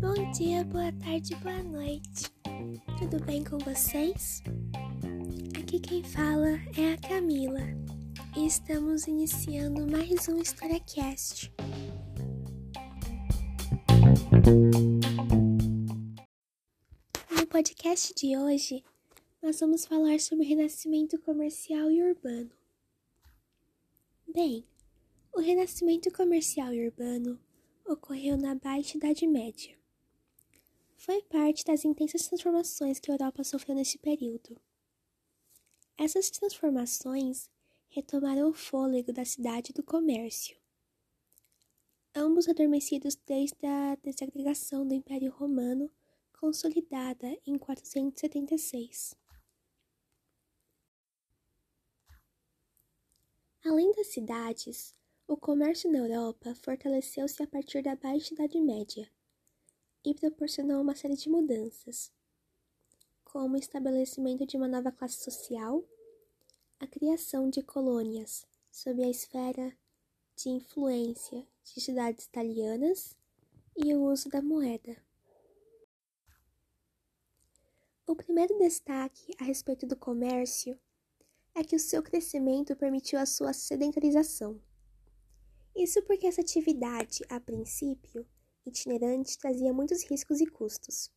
Bom dia, boa tarde, boa noite. Tudo bem com vocês? Aqui quem fala é a Camila e estamos iniciando mais um HistóriaCast. No podcast de hoje, nós vamos falar sobre renascimento comercial e urbano. Bem, o renascimento comercial e urbano ocorreu na Baixa Idade Média. Foi parte das intensas transformações que a Europa sofreu nesse período. Essas transformações retomaram o fôlego da cidade e do comércio. Ambos adormecidos desde a desagregação do Império Romano, consolidada em 476. Além das cidades, o comércio na Europa fortaleceu-se a partir da Baixa Idade Média e proporcionou uma série de mudanças, como o estabelecimento de uma nova classe social, a criação de colônias sob a esfera de influência de cidades italianas e o uso da moeda. O primeiro destaque a respeito do comércio é que o seu crescimento permitiu a sua sedentarização. Isso porque essa atividade, a princípio, itinerante, trazia muitos riscos e custos.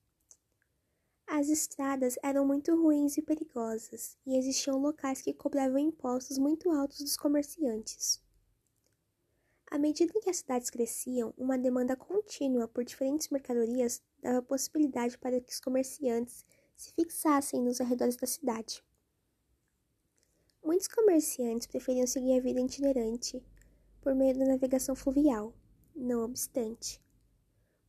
As estradas eram muito ruins e perigosas, e existiam locais que cobravam impostos muito altos dos comerciantes. À medida que as cidades cresciam, uma demanda contínua por diferentes mercadorias dava possibilidade para que os comerciantes se fixassem nos arredores da cidade. Muitos comerciantes preferiam seguir a vida itinerante por meio da navegação fluvial. Não obstante,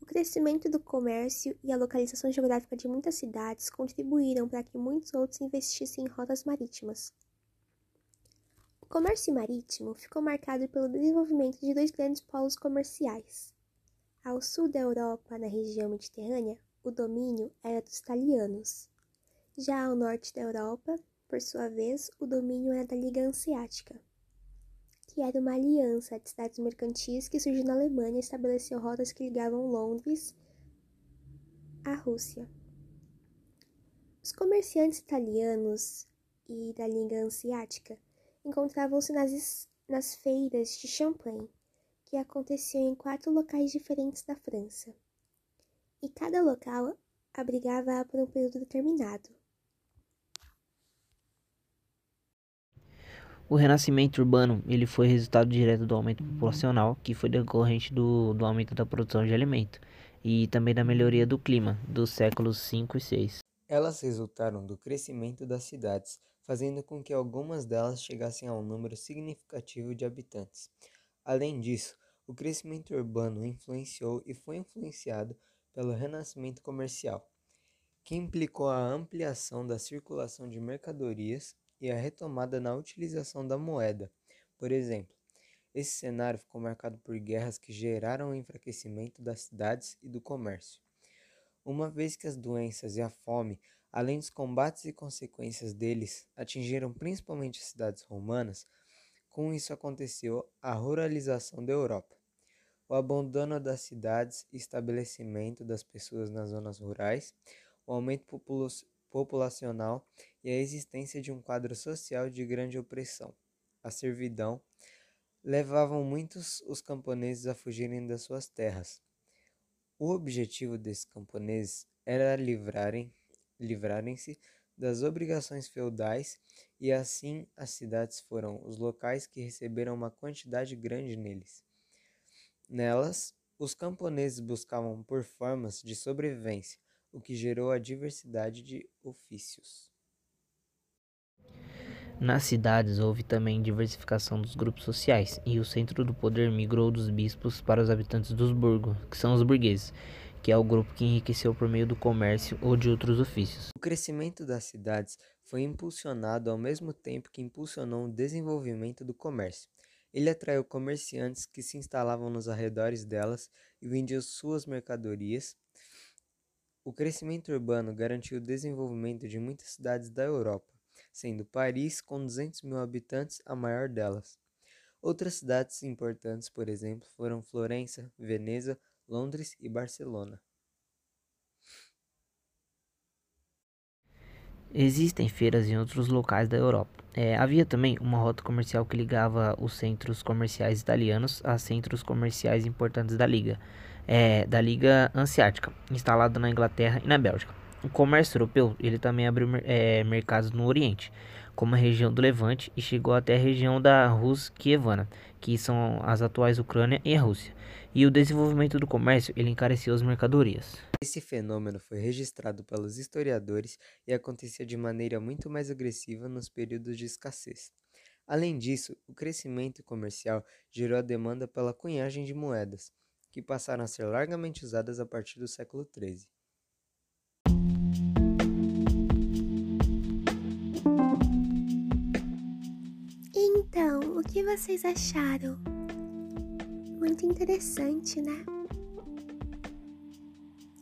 o crescimento do comércio e a localização geográfica de muitas cidades contribuíram para que muitos outros investissem em rotas marítimas. O comércio marítimo ficou marcado pelo desenvolvimento de dois grandes polos comerciais. Ao sul da Europa, na região mediterrânea, o domínio era dos italianos. Já ao norte da Europa, por sua vez, o domínio era da Liga Hanseática que era uma aliança de cidades mercantis que surgiu na Alemanha e estabeleceu rotas que ligavam Londres à Rússia. Os comerciantes italianos e da Liga Hanseática encontravam-se nas, nas feiras de Champlain, que aconteciam em quatro locais diferentes da França. E cada local abrigava por um período determinado. O renascimento urbano ele foi resultado direto do aumento populacional, que foi decorrente do, do aumento da produção de alimento, e também da melhoria do clima dos séculos 5 e 6. Elas resultaram do crescimento das cidades, fazendo com que algumas delas chegassem a um número significativo de habitantes. Além disso, o crescimento urbano influenciou e foi influenciado pelo renascimento comercial, que implicou a ampliação da circulação de mercadorias e a retomada na utilização da moeda. Por exemplo, esse cenário ficou marcado por guerras que geraram o enfraquecimento das cidades e do comércio. Uma vez que as doenças e a fome, além dos combates e consequências deles, atingiram principalmente as cidades romanas, com isso aconteceu a ruralização da Europa. O abandono das cidades e estabelecimento das pessoas nas zonas rurais, o aumento populacional e a existência de um quadro social de grande opressão, a servidão, levavam muitos os camponeses a fugirem das suas terras. O objetivo desses camponeses era livrarem, livrarem-se das obrigações feudais e assim as cidades foram os locais que receberam uma quantidade grande neles. Nelas, os camponeses buscavam por formas de sobrevivência, o que gerou a diversidade de ofícios. Nas cidades houve também diversificação dos grupos sociais, e o centro do poder migrou dos bispos para os habitantes dos burgos, que são os burgueses, que é o grupo que enriqueceu por meio do comércio ou de outros ofícios. O crescimento das cidades foi impulsionado ao mesmo tempo que impulsionou o desenvolvimento do comércio. Ele atraiu comerciantes que se instalavam nos arredores delas e vendiam suas mercadorias. O crescimento urbano garantiu o desenvolvimento de muitas cidades da Europa sendo Paris, com 200 mil habitantes, a maior delas. Outras cidades importantes, por exemplo, foram Florença, Veneza, Londres e Barcelona. Existem feiras em outros locais da Europa. É, havia também uma rota comercial que ligava os centros comerciais italianos a centros comerciais importantes da Liga, é, da Liga Hanseática, instalada na Inglaterra e na Bélgica. O comércio europeu ele também abriu é, mercados no Oriente, como a região do Levante, e chegou até a região da Rus Kievana, que são as atuais Ucrânia e a Rússia. E o desenvolvimento do comércio ele encareceu as mercadorias. Esse fenômeno foi registrado pelos historiadores e acontecia de maneira muito mais agressiva nos períodos de escassez. Além disso, o crescimento comercial gerou a demanda pela cunhagem de moedas, que passaram a ser largamente usadas a partir do século XIII. Que vocês acharam? Muito interessante, né?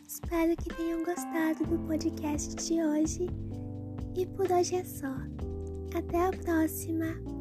Espero que tenham gostado do podcast de hoje. E por hoje é só. Até a próxima!